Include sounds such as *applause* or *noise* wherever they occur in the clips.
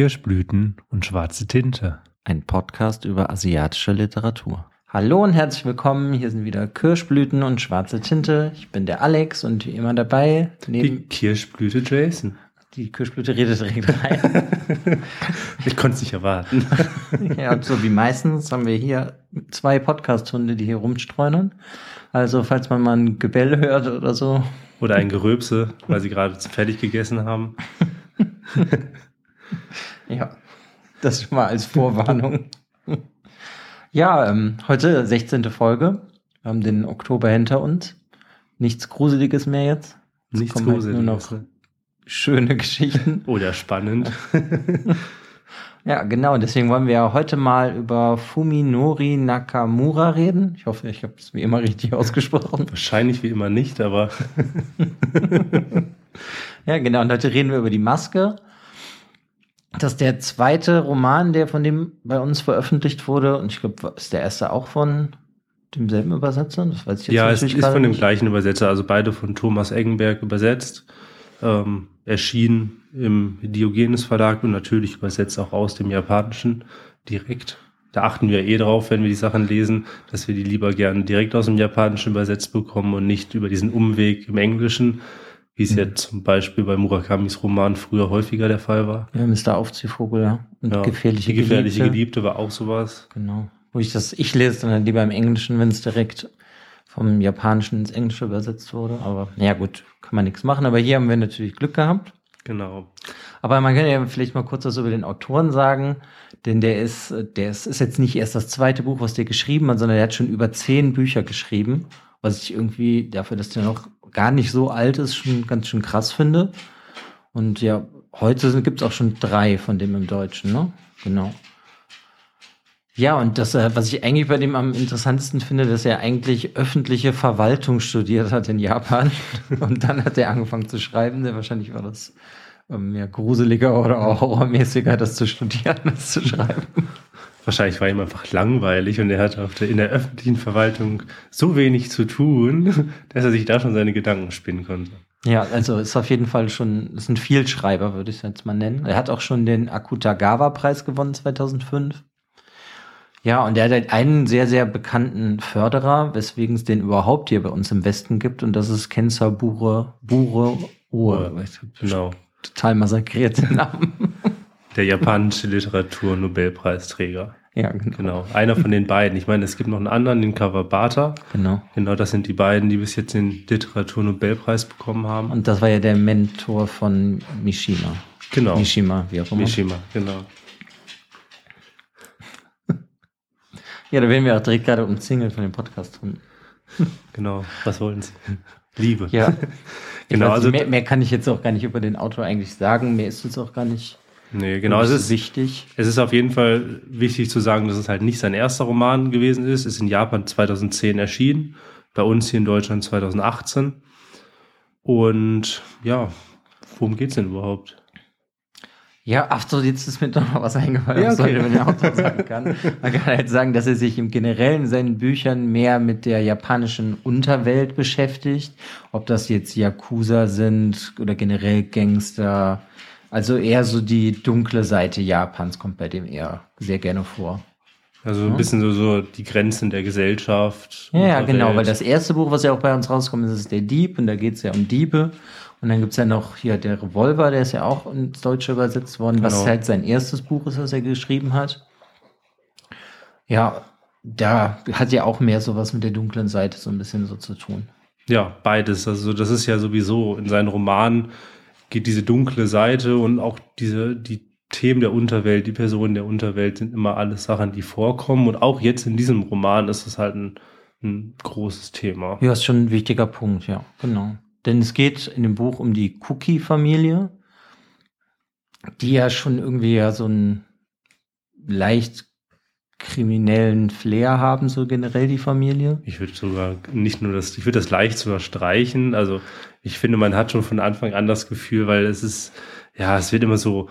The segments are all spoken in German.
Kirschblüten und schwarze Tinte. Ein Podcast über asiatische Literatur. Hallo und herzlich willkommen. Hier sind wieder Kirschblüten und schwarze Tinte. Ich bin der Alex und wie immer dabei. Die Kirschblüte Jason. Die Kirschblüte redet direkt rein. *laughs* ich konnte es nicht erwarten. *laughs* ja, und so wie meistens haben wir hier zwei Podcast-Hunde, die hier rumstreunern. Also, falls man mal ein Gebell hört oder so. Oder ein Geröpse, weil sie gerade fertig gegessen haben. *laughs* ja, das schon mal als Vorwarnung. ja, ähm, heute 16. Folge. Wir haben den Oktober hinter uns. Nichts Gruseliges mehr jetzt. jetzt Nichts Gruseliges. Halt nur noch ne? schöne Geschichten. *laughs* Oder spannend. *laughs* ja, genau. Deswegen wollen wir heute mal über Fuminori Nakamura reden. Ich hoffe, ich habe es wie immer richtig ausgesprochen. Wahrscheinlich wie immer nicht, aber. *laughs* ja, genau. Und heute reden wir über die Maske. Das ist der zweite Roman, der von dem bei uns veröffentlicht wurde. Und ich glaube, ist der erste auch von demselben Übersetzer? Das weiß ich jetzt ja, es ist von dem gleichen Übersetzer. Also beide von Thomas Eggenberg übersetzt. Ähm, erschien im Diogenes Verlag und natürlich übersetzt auch aus dem Japanischen direkt. Da achten wir eh drauf, wenn wir die Sachen lesen, dass wir die lieber gerne direkt aus dem Japanischen übersetzt bekommen und nicht über diesen Umweg im Englischen wie es mhm. ja zum Beispiel bei Murakamis Roman früher häufiger der Fall war. Ja, Mr. Aufziehvogel, ja. Und ja, gefährliche, die gefährliche Geliebte. Geliebte war auch sowas. Genau. Wo ich das, ich lese dann lieber im Englischen, wenn es direkt vom Japanischen ins Englische übersetzt wurde. Aber ja gut, kann man nichts machen. Aber hier haben wir natürlich Glück gehabt. Genau. Aber man kann ja vielleicht mal kurz was über den Autoren sagen, denn der ist, der ist, ist jetzt nicht erst das zweite Buch, was der geschrieben hat, sondern er hat schon über zehn Bücher geschrieben, was ich irgendwie dafür, dass der noch gar nicht so alt ist, schon ganz schön krass finde. Und ja, heute gibt es auch schon drei von dem im Deutschen, ne? Genau. Ja, und das, äh, was ich eigentlich bei dem am interessantesten finde, dass er eigentlich öffentliche Verwaltung studiert hat in Japan. *laughs* Und dann hat er angefangen zu schreiben. Wahrscheinlich war das ähm, ja, gruseliger oder auch horrormäßiger, das zu studieren, als zu schreiben. Wahrscheinlich war ihm einfach langweilig und er hatte auf der, in der öffentlichen Verwaltung so wenig zu tun, *laughs* dass er sich da schon seine Gedanken spinnen konnte. Ja, also ist auf jeden Fall schon, ist ein Vielschreiber, würde ich es jetzt mal nennen. Er hat auch schon den Akutagawa-Preis gewonnen 2005. Ja, und er hat halt einen sehr, sehr bekannten Förderer, weswegen es den überhaupt hier bei uns im Westen gibt, und das ist Kensa Bure, Bure Ohr. Genau. Total massakriert den Namen. *laughs* Der japanische Literatur-Nobelpreisträger. Ja, genau. genau. Einer von den beiden. Ich meine, es gibt noch einen anderen, den Kawabata. Genau. Genau, das sind die beiden, die bis jetzt den Literatur-Nobelpreis bekommen haben. Und das war ja der Mentor von Mishima. Genau. Mishima, wie auch immer. Mishima, genau. ja, da werden wir auch direkt gerade umzingelt von dem Podcast. genau. Was wollen Sie? Liebe. Ja. *laughs* genau. Weiß, also mehr, mehr kann ich jetzt auch gar nicht über den Autor eigentlich sagen. Mehr ist es auch gar nicht. Nee, genau. Es ist wichtig. Es ist auf jeden Fall wichtig zu sagen, dass es halt nicht sein erster Roman gewesen ist. Es ist in Japan 2010 erschienen, bei uns hier in Deutschland 2018. Und ja, worum geht's denn überhaupt? Ja, ach so, jetzt ist mir doch noch was eingefallen, ja, okay. wenn der Autor sagen *laughs* kann. Man kann halt sagen, dass er sich im Generellen in seinen Büchern mehr mit der japanischen Unterwelt beschäftigt. Ob das jetzt Yakuza sind oder generell Gangster, also eher so die dunkle Seite Japans kommt bei dem eher sehr gerne vor. Also ein bisschen so, so die Grenzen der Gesellschaft. Ja, ja genau, Welt. weil das erste Buch, was ja auch bei uns rauskommt, ist, ist der Dieb und da geht es ja um Diebe. Und dann gibt es ja noch hier der Revolver, der ist ja auch ins Deutsche übersetzt worden, genau. was halt sein erstes Buch ist, was er geschrieben hat. Ja, da hat ja auch mehr sowas mit der dunklen Seite so ein bisschen so zu tun. Ja, beides. Also das ist ja sowieso in seinen Romanen geht diese dunkle Seite und auch diese, die Themen der Unterwelt, die Personen der Unterwelt sind immer alles Sachen, die vorkommen. Und auch jetzt in diesem Roman ist es halt ein, ein großes Thema. Ja, ist schon ein wichtiger Punkt, ja, genau. Denn es geht in dem Buch um die Cookie-Familie, die ja schon irgendwie ja so einen leicht kriminellen Flair haben, so generell die Familie. Ich würde sogar nicht nur das, ich würde das leicht sogar streichen. Also ich finde, man hat schon von Anfang an das Gefühl, weil es ist, ja, es wird immer so,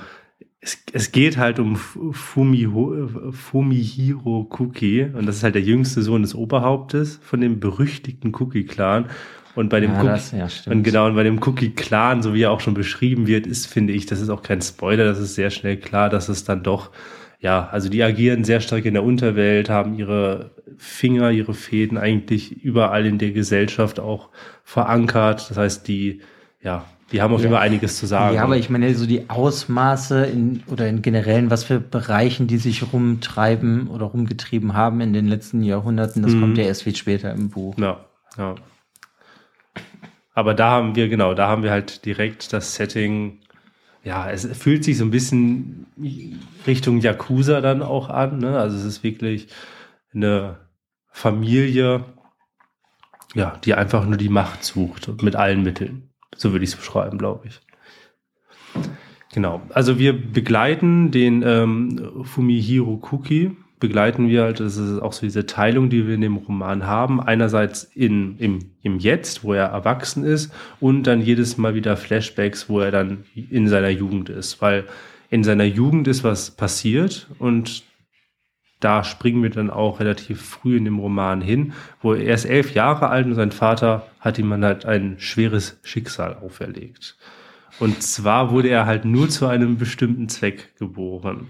es, es geht halt um Fumiho, Fumihiro Cookie und das ist halt der jüngste Sohn des Oberhauptes von dem berüchtigten Cookie-Clan Und bei dem ja, Cookie, das, ja, und genau, und bei dem Cookie Clan, so wie er auch schon beschrieben wird, ist, finde ich, das ist auch kein Spoiler, das ist sehr schnell klar, dass es dann doch, ja, also die agieren sehr stark in der Unterwelt, haben ihre Finger, ihre Fäden eigentlich überall in der Gesellschaft auch verankert. Das heißt, die, ja, die haben auf jeden Fall einiges zu sagen. Ja, aber ich meine, so die Ausmaße in, oder in generellen, was für Bereichen die sich rumtreiben oder rumgetrieben haben in den letzten Jahrhunderten, das mhm. kommt ja erst viel später im Buch. Ja, ja. Aber da haben wir, genau, da haben wir halt direkt das Setting, ja, es fühlt sich so ein bisschen Richtung Yakuza dann auch an. Ne? Also es ist wirklich eine Familie, ja, die einfach nur die Macht sucht mit allen Mitteln. So würde ich es beschreiben, glaube ich. Genau. Also wir begleiten den ähm, Fumihiro Kuki, begleiten wir halt, das ist auch so diese Teilung, die wir in dem Roman haben. Einerseits in, im, im Jetzt, wo er erwachsen ist, und dann jedes Mal wieder Flashbacks, wo er dann in seiner Jugend ist. Weil in seiner Jugend ist was passiert und da springen wir dann auch relativ früh in dem Roman hin, wo er ist elf Jahre alt und sein Vater hat ihm halt ein schweres Schicksal auferlegt. Und zwar wurde er halt nur zu einem bestimmten Zweck geboren.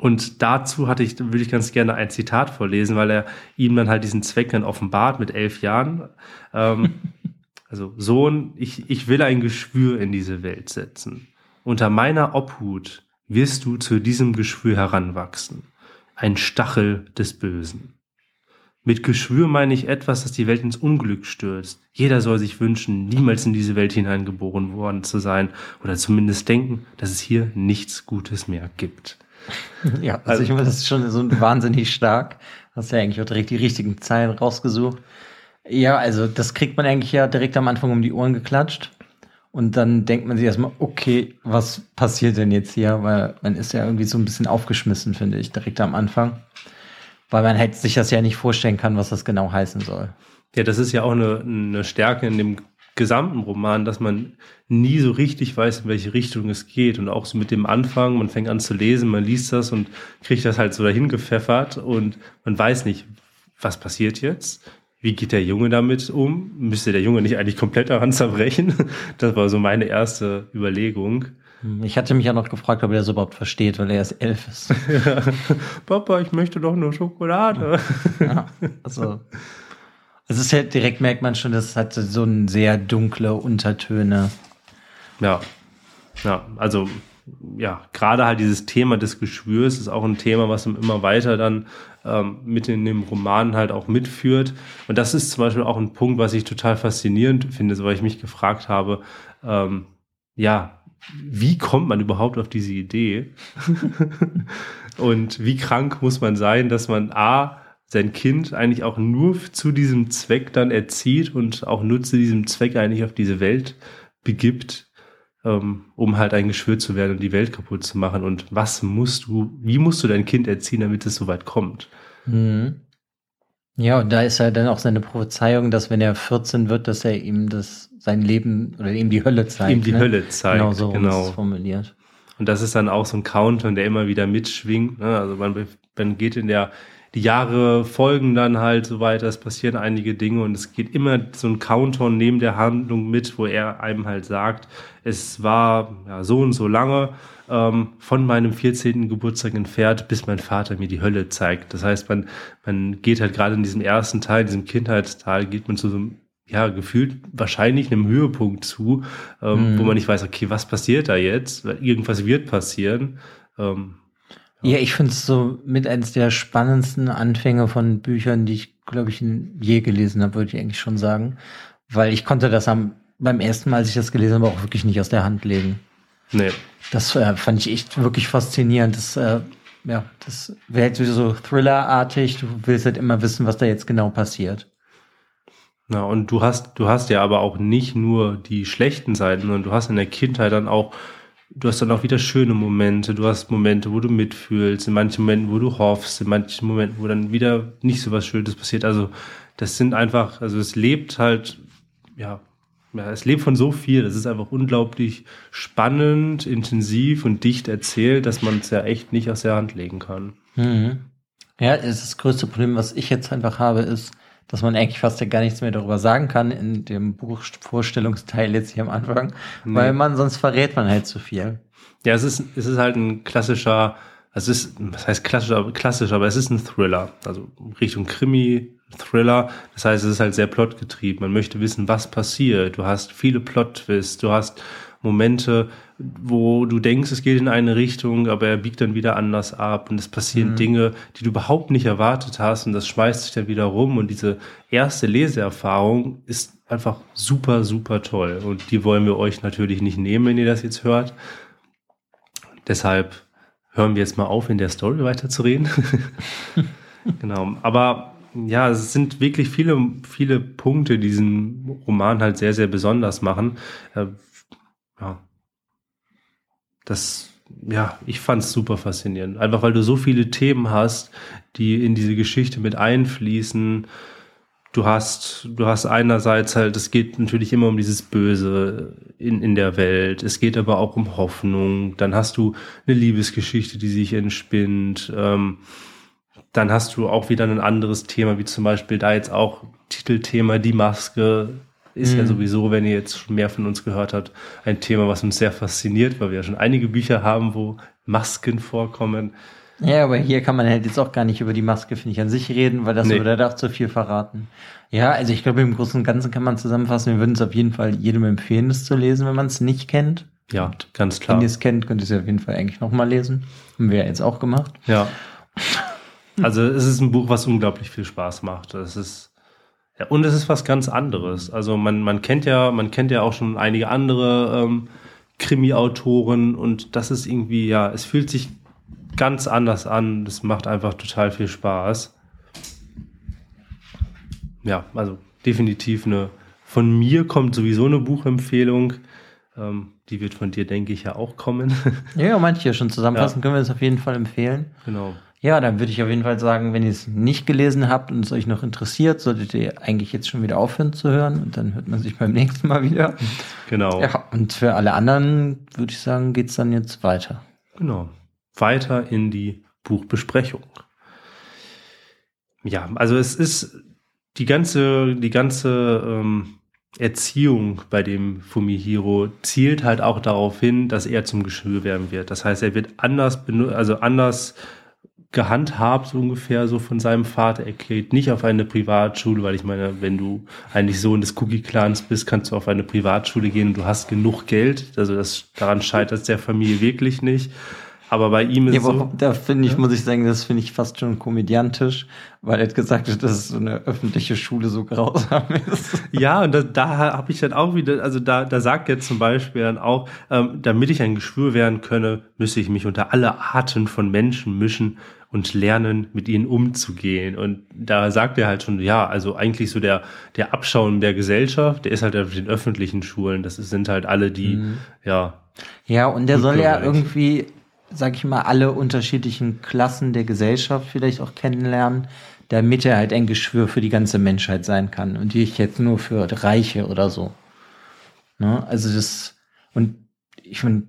Und dazu hatte ich, würde ich ganz gerne ein Zitat vorlesen, weil er ihm dann halt diesen Zweck dann offenbart mit elf Jahren. Ähm, *laughs* also Sohn, ich, ich will ein Geschwür in diese Welt setzen. Unter meiner Obhut wirst du zu diesem Geschwür heranwachsen ein Stachel des Bösen. Mit Geschwür meine ich etwas, das die Welt ins Unglück stürzt. Jeder soll sich wünschen, niemals in diese Welt hineingeboren worden zu sein oder zumindest denken, dass es hier nichts Gutes mehr gibt. *laughs* Ja, also, also ich meine, das ist schon so wahnsinnig stark. Hast ja eigentlich auch direkt die richtigen Zeilen rausgesucht. Ja, also das kriegt man eigentlich ja direkt am Anfang um die Ohren geklatscht. Und dann denkt man sich erstmal, okay, was passiert denn jetzt hier? Weil man ist ja irgendwie so ein bisschen aufgeschmissen, finde ich, direkt am Anfang. Weil man halt sich das ja nicht vorstellen kann, was das genau heißen soll. Ja, das ist ja auch eine, eine Stärke in dem gesamten Roman, dass man nie so richtig weiß, in welche Richtung es geht. Und auch so mit dem Anfang, man fängt an zu lesen, man liest das und kriegt das halt so dahin gepfeffert und man weiß nicht, was passiert jetzt wie geht der Junge damit um? Müsste der Junge nicht eigentlich komplett daran zerbrechen? *laughs* Das war so meine erste Überlegung. Hm, ich hatte mich ja noch gefragt, ob er das überhaupt versteht, weil er erst elf ist. *laughs* Papa, ich möchte doch nur Schokolade. *laughs* Ja, also es ist ja direkt merkt man schon, das hat so ein sehr dunkle Untertöne. Ja, ja, also ja, gerade halt dieses Thema des Geschwürs ist auch ein Thema, was immer weiter dann ähm, mit in dem Roman halt auch mitführt. Und das ist zum Beispiel auch ein Punkt, was ich total faszinierend finde, so weil ich mich gefragt habe, ähm, ja, wie kommt man überhaupt auf diese Idee? *laughs* Und wie krank muss man sein, dass man A, sein Kind eigentlich auch nur zu diesem Zweck dann erzieht und auch nur zu diesem Zweck eigentlich auf diese Welt begibt, ähm, um halt ein Geschwür zu werden und die Welt kaputt zu machen. Und was musst du, wie musst du dein Kind erziehen, damit es so weit kommt? Mhm. Ja, und da ist ja dann auch seine Prophezeiung, dass wenn er 14 wird, dass er ihm das sein Leben oder ihm die Hölle zeigt. Ihm die ne? Hölle zeigt. Genau so genau. formuliert. Und das ist dann auch so ein Counter, der immer wieder mitschwingt. Ne? Also man, man geht in der die Jahre folgen dann halt so weiter, es passieren einige Dinge und es geht immer so ein Countdown neben der Handlung mit, wo er einem halt sagt, es war ja, so und so lange ähm, von meinem 14. Geburtstag entfernt, bis mein Vater mir die Hölle zeigt. Das heißt, man, man geht halt gerade in diesem ersten Teil, diesem Kindheitsteil, geht man zu so einem ja, gefühlt wahrscheinlich einem Höhepunkt zu, ähm, mhm. wo man nicht weiß, okay, was passiert da jetzt? Irgendwas wird passieren. Ähm, ja, ich finde es so mit eines der spannendsten Anfänge von Büchern, die ich, glaube ich, je gelesen habe, würde ich eigentlich schon sagen. Weil ich konnte das am, beim ersten Mal, als ich das gelesen habe, auch wirklich nicht aus der Hand legen. Nee. Das äh, fand ich echt wirklich faszinierend. Das, äh, ja, das wäre halt so Thriller-artig. Du willst halt immer wissen, was da jetzt genau passiert. Na, und du hast, du hast ja aber auch nicht nur die schlechten Seiten, sondern du hast in der Kindheit dann auch du hast dann auch wieder schöne Momente, du hast Momente, wo du mitfühlst, in manchen Momenten, wo du hoffst, in manchen Momenten, wo dann wieder nicht so was Schönes passiert. Also das sind einfach, also es lebt halt, ja, ja, es lebt von so viel. Das ist einfach unglaublich spannend, intensiv und dicht erzählt, dass man es ja echt nicht aus der Hand legen kann. Mhm. Ja, das größte Problem, was ich jetzt einfach habe, ist, dass man eigentlich fast ja gar nichts mehr darüber sagen kann in dem Buchvorstellungsteil jetzt hier am Anfang, nee. weil man sonst verrät man halt zu viel. Ja, es ist, es ist halt ein klassischer, also es ist, was heißt klassischer, klassisch, aber es ist ein Thriller, also Richtung Krimi, Thriller. Das heißt, es ist halt sehr plotgetrieben. Man möchte wissen, was passiert. Du hast viele Plot-Twists, du hast Momente, wo du denkst, es geht in eine Richtung, aber er biegt dann wieder anders ab und es passieren mhm. Dinge, die du überhaupt nicht erwartet hast und das schmeißt sich dann wieder rum und diese erste Leseerfahrung ist einfach super, super toll und die wollen wir euch natürlich nicht nehmen, wenn ihr das jetzt hört. Deshalb hören wir jetzt mal auf, in der Story weiterzureden. *laughs* genau, aber ja, es sind wirklich viele, viele Punkte, die diesen Roman halt sehr, sehr besonders machen. Äh, ja, das, ja, ich fand es super faszinierend. Einfach weil du so viele Themen hast, die in diese Geschichte mit einfließen. Du hast, du hast einerseits halt, es geht natürlich immer um dieses Böse in, in der Welt. Es geht aber auch um Hoffnung. Dann hast du eine Liebesgeschichte, die sich entspinnt. Ähm, dann hast du auch wieder ein anderes Thema, wie zum Beispiel da jetzt auch Titelthema Die Maske ist mhm. ja sowieso, wenn ihr jetzt schon mehr von uns gehört habt, ein Thema, was uns sehr fasziniert, weil wir ja schon einige Bücher haben, wo Masken vorkommen. Ja, aber hier kann man halt jetzt auch gar nicht über die Maske, finde ich, an sich reden, weil das nee. würde auch zu viel verraten. Ja, also ich glaube, im Großen und Ganzen kann man zusammenfassen, wir würden es auf jeden Fall jedem empfehlen, es zu lesen, wenn man es nicht kennt. Ja, ganz klar. Wenn ihr es kennt, könnt ihr es auf jeden Fall eigentlich nochmal lesen. Haben wir ja jetzt auch gemacht. Ja. Also es ist ein Buch, was unglaublich viel Spaß macht. Es ist ja, und es ist was ganz anderes. Also man, man kennt ja, man kennt ja auch schon einige andere ähm, Krimi-Autoren und das ist irgendwie, ja, es fühlt sich ganz anders an. Das macht einfach total viel Spaß. Ja, also definitiv eine, von mir kommt sowieso eine Buchempfehlung. Ähm, die wird von dir, denke ich, ja auch kommen. *laughs* ja, manche schon zusammenfassen ja. können wir es auf jeden Fall empfehlen. Genau. Ja, dann würde ich auf jeden Fall sagen, wenn ihr es nicht gelesen habt und es euch noch interessiert, solltet ihr eigentlich jetzt schon wieder aufhören zu hören und dann hört man sich beim *laughs* nächsten Mal wieder. Genau. Ja, und für alle anderen würde ich sagen, geht's dann jetzt weiter. Genau. Weiter in die Buchbesprechung. Ja, also es ist die ganze, die ganze ähm, Erziehung bei dem Fumihiro zielt halt auch darauf hin, dass er zum Geschwür werden wird. Das heißt, er wird anders, also anders gehandhabt, so ungefähr so von seinem Vater. Er geht nicht auf eine Privatschule, weil ich meine, wenn du eigentlich Sohn des Cookie-Clans bist, kannst du auf eine Privatschule gehen und du hast genug Geld. Also das, daran scheitert es der Familie wirklich nicht. Aber bei ihm ist ja, so. Da finde ich, ja. muss ich sagen, das finde ich fast schon komödiantisch, weil er hat gesagt hat, dass so eine öffentliche Schule so grausam *laughs* ist. Ja, und da, da habe ich dann auch wieder, also da, da sagt er zum Beispiel dann auch, ähm, damit ich ein Geschwür werden könne, müsse ich mich unter alle Arten von Menschen mischen und lernen, mit ihnen umzugehen. Und da sagt er halt schon, ja, also eigentlich so der, der Abschauen der Gesellschaft, der ist halt auf den öffentlichen Schulen. Das sind halt alle, die, mhm. ja. Ja, und der soll ja irgendwie, sag ich mal, alle unterschiedlichen Klassen der Gesellschaft vielleicht auch kennenlernen, damit er halt ein Geschwür für die ganze Menschheit sein kann und nicht jetzt nur für Reiche oder so. Ne? Also das, und ich finde,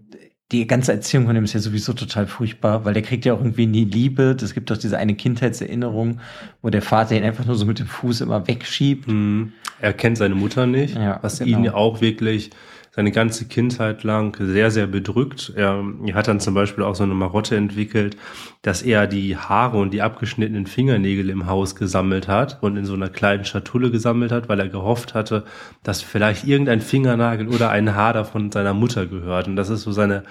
die ganze Erziehung von ihm ist ja sowieso total furchtbar, weil der kriegt ja auch irgendwie nie Liebe. Es gibt doch diese eine Kindheitserinnerung, wo der Vater ihn einfach nur so mit dem Fuß immer wegschiebt. Mhm. Er kennt seine Mutter nicht, ja, was genau. ihn ja auch wirklich seine ganze Kindheit lang sehr, sehr bedrückt. Er, er hat dann zum Beispiel auch so eine Marotte entwickelt, dass er die Haare und die abgeschnittenen Fingernägel im Haus gesammelt hat und in so einer kleinen Schatulle gesammelt hat, weil er gehofft hatte, dass vielleicht irgendein Fingernagel oder ein Haar davon seiner Mutter gehört. Und das ist so seine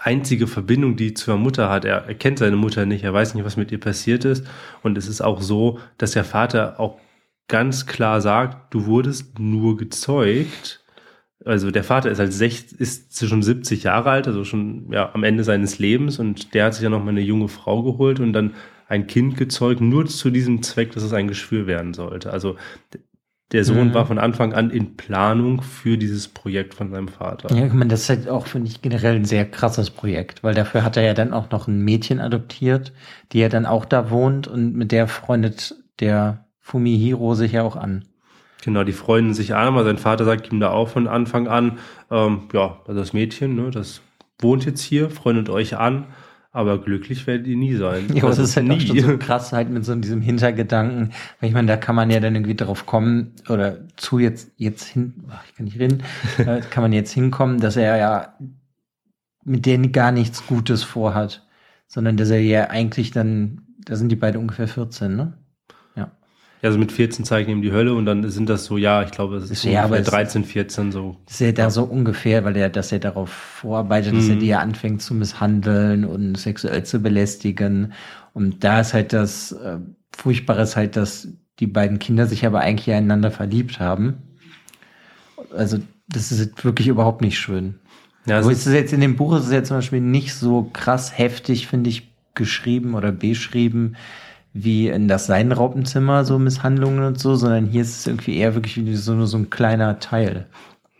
einzige Verbindung, die zur Mutter hat. Er, er kennt seine Mutter nicht, er weiß nicht, was mit ihr passiert ist. Und es ist auch so, dass der Vater auch ganz klar sagt, du wurdest nur gezeugt, also der Vater ist halt sech, ist schon 70 Jahre alt, also schon ja, am Ende seines Lebens und der hat sich ja noch mal eine junge Frau geholt und dann ein Kind gezeugt, nur zu diesem Zweck, dass es ein Geschwür werden sollte. Also der Sohn mhm. war von Anfang an in Planung für dieses Projekt von seinem Vater. Ja, ich meine, das ist halt auch, finde ich, generell ein sehr krasses Projekt, weil dafür hat er ja dann auch noch ein Mädchen adoptiert, die ja dann auch da wohnt und mit der freundet der Fumihiro sich ja auch an. Genau, die freunden sich an, aber sein Vater sagt ihm da auch von Anfang an, ähm, ja, also das Mädchen, ne, das wohnt jetzt hier, freundet euch an, aber glücklich werdet ihr nie sein. Ja, aber das ist halt nie. auch schon so *laughs* krass halt mit so diesem Hintergedanken. Weil ich meine, da kann man ja dann irgendwie darauf kommen oder zu jetzt, jetzt hin, ach, ich kann nicht reden, *laughs* äh, kann man jetzt hinkommen, dass er ja mit denen gar nichts Gutes vorhat, sondern dass er ja eigentlich dann, da sind die beide ungefähr 14, ne? Ja, also mit 14 zeigen ihm die Hölle und dann sind das so, ja, ich glaube, es ist ja, ungefähr 13, 14 so. Das ist ja da so ungefähr, weil er, dass er darauf vorarbeitet, mhm. dass er mhm. die ja anfängt zu misshandeln und sexuell zu belästigen. Und da ist halt das äh, Furchtbare ist halt, dass die beiden Kinder sich aber eigentlich einander verliebt haben. Also, das ist wirklich überhaupt nicht schön. Ja, aber ist jetzt in dem Buch ist es ja zum Beispiel nicht so krass heftig, finde ich, geschrieben oder beschrieben, wie in das Seidenraupenzimmer, so Misshandlungen und so, sondern hier ist es irgendwie eher wirklich wie so, nur so ein kleiner Teil.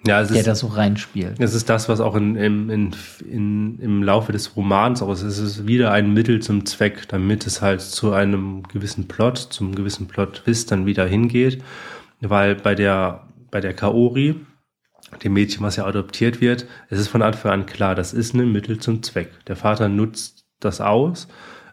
Ja, es der ist, da so reinspielt. Es ist das, was auch in, in, in, in, im Laufe des Romans auch ist. Es ist wieder ein Mittel zum Zweck, damit es halt zu einem gewissen Plot, zum gewissen Plot-Twist dann wieder hingeht. Weil bei der, bei der Kaori, dem Mädchen, was ja adoptiert wird, es ist von Anfang an klar, das ist ein Mittel zum Zweck. Der Vater nutzt das aus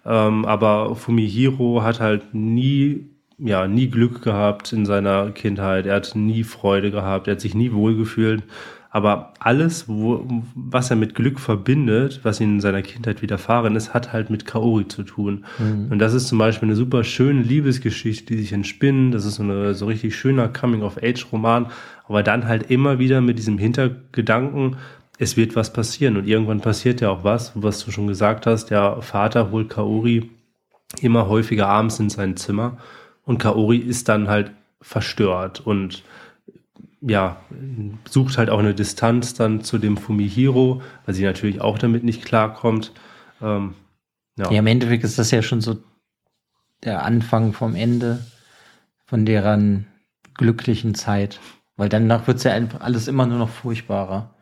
ähm, aber Fumihiro hat halt nie, ja, nie Glück gehabt in seiner Kindheit. Er hat nie Freude gehabt. Er hat sich nie wohlgefühlt. Aber alles, wo, was er mit Glück verbindet, was ihm in seiner Kindheit widerfahren ist, hat halt mit Kaori zu tun. Mhm. Und das ist zum Beispiel eine super schöne Liebesgeschichte, die sich entspinnen. Das ist so, eine, so richtig schöner Coming-of-Age-Roman. Aber dann halt immer wieder mit diesem Hintergedanken, es wird was passieren und irgendwann passiert ja auch was, was du schon gesagt hast, der Vater holt Kaori immer häufiger abends in sein Zimmer und Kaori ist dann halt verstört und ja, sucht halt auch eine Distanz dann zu dem Fumihiro, weil sie natürlich auch damit nicht klarkommt. Ähm, ja. ja, im Endeffekt ist das ja schon so der Anfang vom Ende von deren glücklichen Zeit, weil danach wird es ja alles immer nur noch furchtbarer.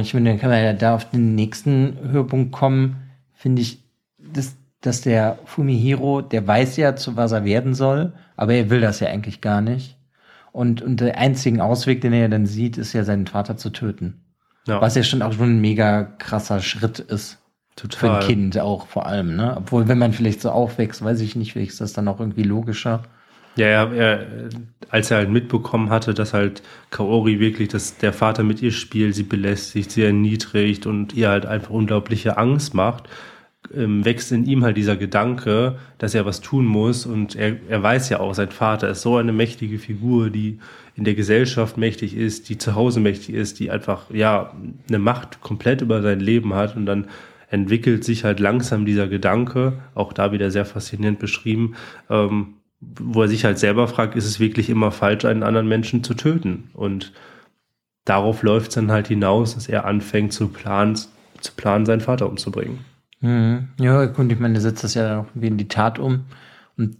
Ich finde, dann kann man ja da auf den nächsten Höhepunkt kommen, finde ich, dass, dass der Fumihiro, der weiß ja, zu was er werden soll, aber er will das ja eigentlich gar nicht. Und, und der einzige Ausweg, den er ja dann sieht, ist ja seinen Vater zu töten. Ja. Was ja schon auch schon ein mega krasser Schritt ist. Total. Für ein Kind auch vor allem, ne? Obwohl, wenn man vielleicht so aufwächst, weiß ich nicht, vielleicht ist das dann auch irgendwie logischer. Ja, ja, er, als er halt mitbekommen hatte, dass halt Kaori wirklich, dass der Vater mit ihr spielt, sie belästigt, sie erniedrigt und ihr halt einfach unglaubliche Angst macht, ähm, wächst in ihm halt dieser Gedanke, dass er was tun muss und er, er weiß ja auch, sein Vater ist so eine mächtige Figur, die in der Gesellschaft mächtig ist, die zu Hause mächtig ist, die einfach, ja, eine Macht komplett über sein Leben hat und dann entwickelt sich halt langsam dieser Gedanke, auch da wieder sehr faszinierend beschrieben, ähm, wo er sich halt selber fragt, ist es wirklich immer falsch, einen anderen Menschen zu töten? Und darauf läuft es dann halt hinaus, dass er anfängt zu planen, zu planen, seinen Vater umzubringen. Mhm. Ja, gut, ich meine, der setzt das ja dann auch wie in die Tat um. Und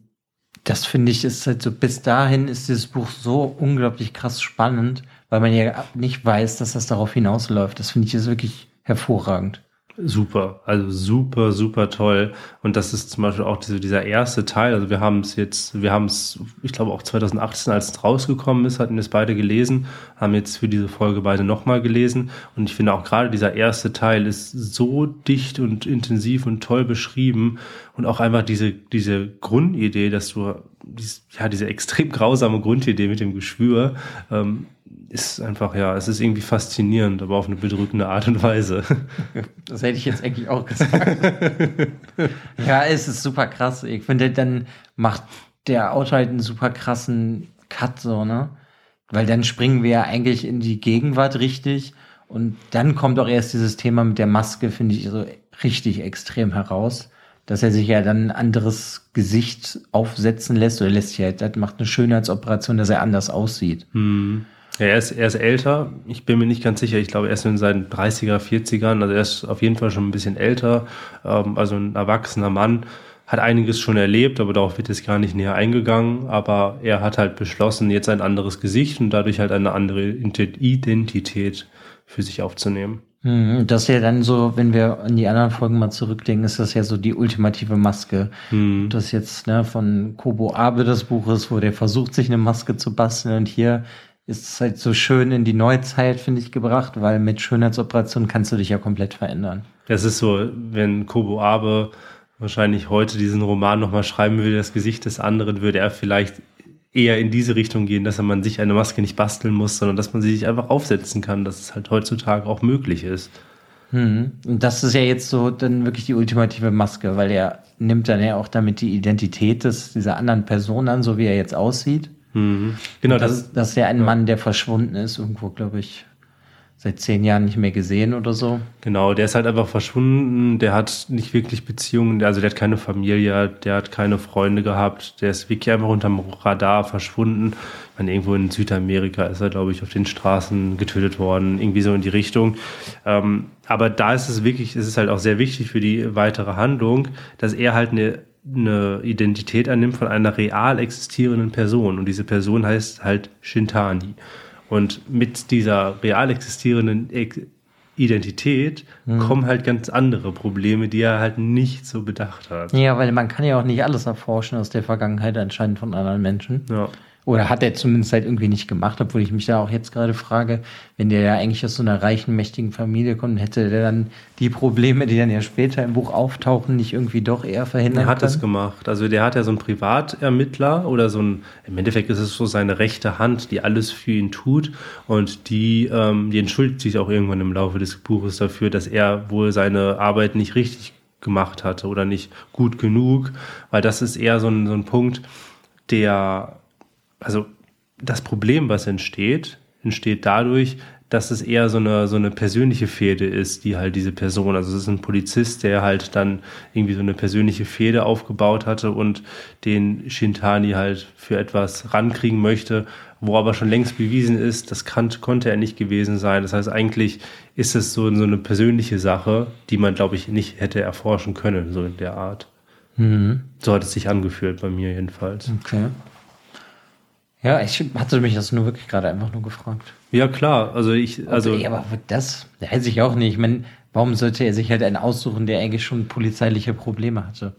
das finde ich ist halt so, bis dahin ist dieses Buch so unglaublich krass spannend, weil man ja nicht weiß, dass das darauf hinausläuft. Das finde ich ist wirklich hervorragend. Super, also super, super toll. Und das ist zum Beispiel auch diese, dieser erste Teil. Also wir haben es jetzt, wir haben es, ich glaube auch 2018, als es rausgekommen ist, hatten wir es beide gelesen, haben jetzt für diese Folge beide nochmal gelesen. Und ich finde auch gerade dieser erste Teil ist so dicht und intensiv und toll beschrieben. Und auch einfach diese, diese Grundidee, dass du, ja, diese extrem grausame Grundidee mit dem Geschwür, ähm, ist einfach, ja, es ist irgendwie faszinierend, aber auf eine bedrückende Art und Weise. *laughs* Das hätte ich jetzt eigentlich auch gesagt. *laughs* ja, es ist super krass. Ich finde, dann macht der Autor halt einen super krassen Cut, so, ne? Weil dann springen wir ja eigentlich in die Gegenwart richtig und dann kommt auch erst dieses Thema mit der Maske, finde ich, so richtig extrem heraus. Dass er sich ja dann ein anderes Gesicht aufsetzen lässt oder lässt sich halt, das macht eine Schönheitsoperation, dass er anders aussieht. Hm. Ja, er ist, er ist älter. Ich bin mir nicht ganz sicher. Ich glaube, er ist in seinen 30er, 40ern. Also er ist auf jeden Fall schon ein bisschen älter. Ähm, also ein erwachsener Mann. Hat einiges schon erlebt, aber darauf wird jetzt gar nicht näher eingegangen. Aber er hat halt beschlossen, jetzt ein anderes Gesicht und dadurch halt eine andere Identität für sich aufzunehmen. Mhm, das ist ja dann so, wenn wir an die anderen Folgen mal zurückdenken, ist das ja so die ultimative Maske. Mhm. Das jetzt ne, von Kobo Abe das Buch ist, wo der versucht, sich eine Maske zu basteln und hier ist halt so schön in die Neuzeit, finde ich, gebracht, weil mit Schönheitsoperationen kannst du dich ja komplett verändern. Das ist so, wenn Kobo Abe wahrscheinlich heute diesen Roman nochmal schreiben würde, das Gesicht des anderen, würde er vielleicht eher in diese Richtung gehen, dass man sich eine Maske nicht basteln muss, sondern dass man sie sich einfach aufsetzen kann, dass es halt heutzutage auch möglich ist. Hm. Und das ist ja jetzt so dann wirklich die ultimative Maske, weil er nimmt dann ja auch damit die Identität des, dieser anderen Person an, so wie er jetzt aussieht. Mhm. Genau, das, das, das ist ja ein ja. Mann, der verschwunden ist, irgendwo, glaube ich, seit zehn Jahren nicht mehr gesehen oder so. Genau, der ist halt einfach verschwunden, der hat nicht wirklich Beziehungen, also der hat keine Familie, der hat keine Freunde gehabt, der ist wirklich einfach unterm Radar verschwunden. Ich meine, irgendwo in Südamerika ist er, glaube ich, auf den Straßen getötet worden, irgendwie so in die Richtung. Ähm, aber da ist es wirklich, es ist halt auch sehr wichtig für die weitere Handlung, dass er halt eine eine Identität annimmt von einer real existierenden Person und diese Person heißt halt Shintani. Und mit dieser real existierenden Identität mhm. kommen halt ganz andere Probleme, die er halt nicht so bedacht hat. Ja, weil man kann ja auch nicht alles erforschen aus der Vergangenheit anscheinend von anderen Menschen. Ja. Oder hat er zumindest halt irgendwie nicht gemacht, obwohl ich mich da auch jetzt gerade frage, wenn der ja eigentlich aus so einer reichen, mächtigen Familie kommt, hätte der dann die Probleme, die dann ja später im Buch auftauchen, nicht irgendwie doch eher verhindern Er hat können? es gemacht. Also der hat ja so einen Privatermittler oder so ein, im Endeffekt ist es so seine rechte Hand, die alles für ihn tut und die, ähm, die entschuldigt sich auch irgendwann im Laufe des Buches dafür, dass er wohl seine Arbeit nicht richtig gemacht hatte oder nicht gut genug, weil das ist eher so ein, so ein Punkt, der also das Problem, was entsteht, entsteht dadurch, dass es eher so eine, so eine persönliche Fehde ist, die halt diese Person, also es ist ein Polizist, der halt dann irgendwie so eine persönliche Fehde aufgebaut hatte und den Shintani halt für etwas rankriegen möchte, wo aber schon längst bewiesen ist, das kann, konnte er nicht gewesen sein. Das heißt, eigentlich ist es so, so eine persönliche Sache, die man, glaube ich, nicht hätte erforschen können, so in der Art. Mhm. So hat es sich angefühlt bei mir jedenfalls. Okay. Ja, ich hatte mich das nur wirklich gerade einfach nur gefragt. Ja, klar. Also ich, also. Okay, aber das weiß ich auch nicht. Ich meine, warum sollte er sich halt einen aussuchen, der eigentlich schon polizeiliche Probleme hatte?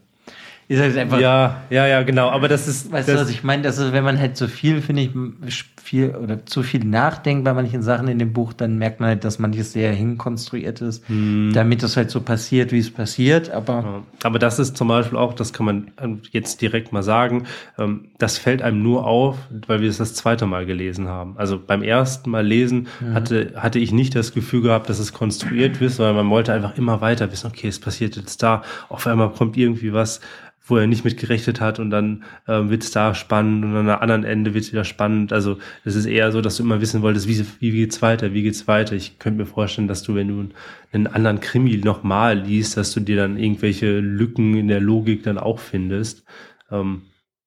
Ist halt einfach. Ja, ja, ja, genau. Aber das ist. Weißt das du, was ich meine? Das ist, wenn man halt zu viel, finde ich, viel oder zu viel nachdenkt bei manchen Sachen in dem Buch, dann merkt man halt, dass manches sehr hinkonstruiert ist, hm. damit es halt so passiert, wie es passiert. Aber. Ja. Aber das ist zum Beispiel auch, das kann man ähm, jetzt direkt mal sagen, ähm, das fällt einem nur auf, weil wir es das zweite Mal gelesen haben. Also beim ersten Mal lesen mhm. hatte, hatte ich nicht das Gefühl gehabt, dass es konstruiert wird, sondern man wollte einfach immer weiter wissen, okay, es passiert jetzt da, auf einmal kommt irgendwie was, wo er nicht mit gerechnet hat und dann ähm, wird es da spannend und an der anderen Ende wird es wieder spannend. Also es ist eher so, dass du immer wissen wolltest, wie, wie geht's weiter, wie geht's weiter. Ich könnte mir vorstellen, dass du, wenn du einen anderen Krimi nochmal liest, dass du dir dann irgendwelche Lücken in der Logik dann auch findest. Ähm,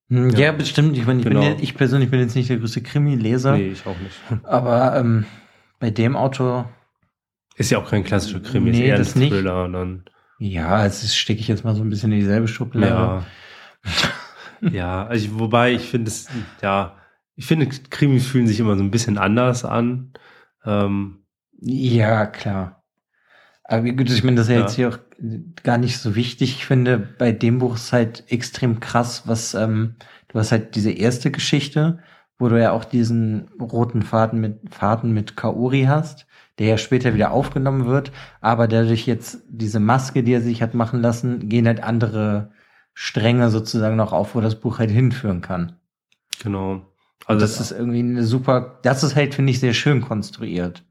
hm, ja, ja, bestimmt. Ich meine, ich, genau. bin ich persönlich bin jetzt nicht der größte Krimi-Leser. Nee, ich auch nicht. *laughs* Aber ähm, bei dem Autor ist ja auch kein klassischer Krimi, nee, ist eher ein Thriller. Und dann ja, es stecke ich jetzt mal so ein bisschen in dieselbe Schublade. Ja, ja also wobei ich finde es, ja, ich finde, Krimis fühlen sich immer so ein bisschen anders an. Ähm, ja, klar. Aber gut, ich meine, das ist ja, ja, jetzt hier auch gar nicht so wichtig. Ich finde, bei dem Buch ist halt extrem krass, was, ähm, du hast halt diese erste Geschichte, wo du ja auch diesen roten Faden mit, Faden mit Kaori hast der ja später wieder aufgenommen wird. Aber dadurch jetzt diese Maske, die er sich hat machen lassen, gehen halt andere Stränge sozusagen noch auf, wo das Buch halt hinführen kann. Genau. Also das ist irgendwie eine super, das ist halt, finde ich, sehr schön konstruiert.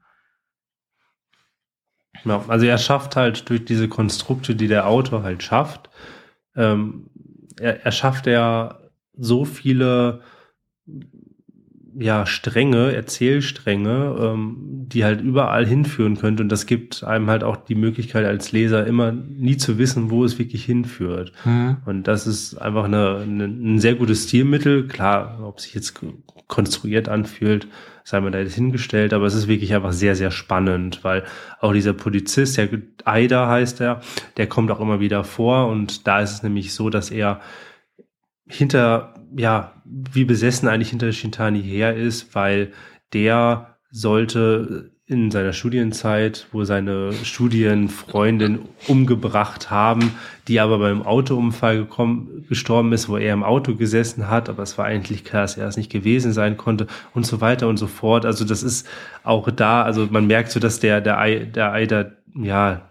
Ja, also er schafft halt durch diese Konstrukte, die der Autor halt schafft, ähm, er, er schafft ja so viele ja, Stränge, Erzählstränge, ähm, die halt überall hinführen könnte. Und das gibt einem halt auch die Möglichkeit als Leser immer nie zu wissen, wo es wirklich hinführt. Mhm. Und das ist einfach eine, eine, ein sehr gutes Stilmittel. Klar, ob sich jetzt konstruiert anfühlt, sei mal da jetzt hingestellt, aber es ist wirklich einfach sehr, sehr spannend, weil auch dieser Polizist, der Aida heißt er, der kommt auch immer wieder vor und da ist es nämlich so, dass er hinter, ja, wie besessen eigentlich hinter Shintani her ist, weil der sollte in seiner Studienzeit, wo seine Studienfreundin umgebracht haben, die aber beim Autounfall gekommen, gestorben ist, wo er im Auto gesessen hat, aber es war eigentlich klar, dass er es nicht gewesen sein konnte und so weiter und so fort. Also das ist auch da, also man merkt so, dass der, der, Ei, der Eider, ja,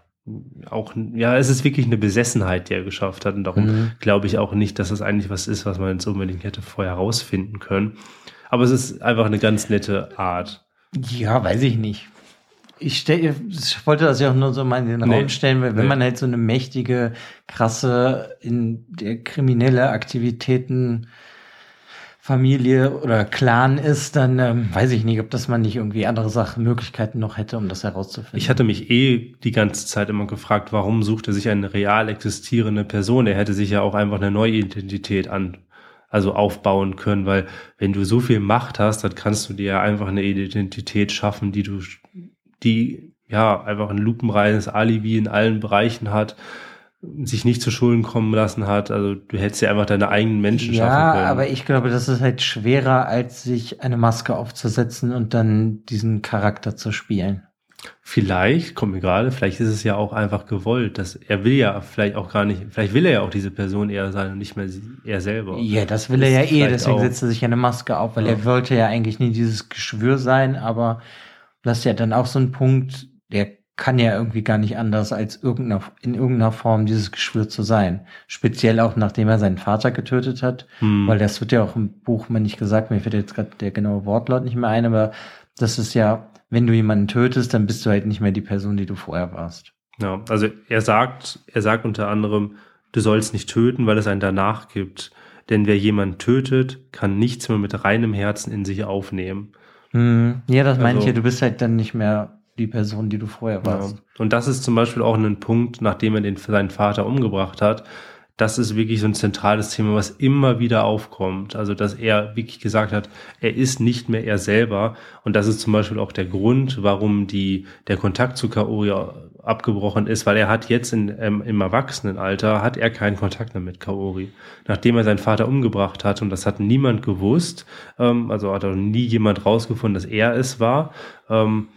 auch, ja, es ist wirklich eine Besessenheit, die er geschafft hat und darum mhm. glaube ich auch nicht, dass das eigentlich was ist, was man jetzt unbedingt hätte vorher rausfinden können. Aber es ist einfach eine ganz nette Art. Ja, weiß ich nicht. Ich, stell, ich wollte das ja auch nur so mal in den nee, Raum stellen, weil wenn nee. man halt so eine mächtige, krasse, in der kriminelle Aktivitäten Familie oder Clan ist, dann ähm, weiß ich nicht, ob das man nicht irgendwie andere Sachen, Möglichkeiten noch hätte, um das herauszufinden. Ich hatte mich eh die ganze Zeit immer gefragt, warum sucht er sich eine real existierende Person? Er hätte sich ja auch einfach eine neue Identität an also aufbauen können, weil wenn du so viel Macht hast, dann kannst du dir ja einfach eine Identität schaffen, die du, die ja einfach ein lupenreines Alibi in allen Bereichen hat, sich nicht zu Schulden kommen lassen hat. Also du hättest ja einfach deine eigenen Menschen ja, schaffen können. Ja, aber ich glaube, das ist halt schwerer, als sich eine Maske aufzusetzen und dann diesen Charakter zu spielen. Vielleicht, kommt mir gerade, vielleicht ist es ja auch einfach gewollt, dass er will ja vielleicht auch gar nicht, vielleicht will er ja auch diese Person eher sein und nicht mehr er selber. Ja, das will das er ja eh, deswegen auch. setzt er sich eine Maske auf, weil ja. er wollte ja eigentlich nie dieses Geschwür sein, aber das ist ja dann auch so ein Punkt, der kann ja irgendwie gar nicht anders, als irgendeiner, in irgendeiner Form dieses Geschwür zu sein. Speziell auch nachdem er seinen Vater getötet hat, hm. weil das wird ja auch im Buch mal nicht gesagt, mir fällt jetzt gerade der genaue Wortlaut nicht mehr ein, aber das ist ja wenn du jemanden tötest, dann bist du halt nicht mehr die Person, die du vorher warst. Ja, also er sagt, er sagt unter anderem, du sollst nicht töten, weil es einen danach gibt. Denn wer jemanden tötet, kann nichts mehr mit reinem Herzen in sich aufnehmen. Hm, ja, das also, meine ich ja, du bist halt dann nicht mehr die Person, die du vorher warst. Ja. Und das ist zum Beispiel auch ein Punkt, nachdem er den, seinen Vater umgebracht hat, das ist wirklich so ein zentrales Thema, was immer wieder aufkommt. Also, dass er wirklich gesagt hat, er ist nicht mehr er selber. Und das ist zum Beispiel auch der Grund, warum die, der Kontakt zu Kaori abgebrochen ist, weil er hat jetzt in, ähm, im Erwachsenenalter, hat er keinen Kontakt mehr mit Kaori. Nachdem er seinen Vater umgebracht hat, und das hat niemand gewusst, ähm, also hat auch nie jemand rausgefunden, dass er es war, ähm,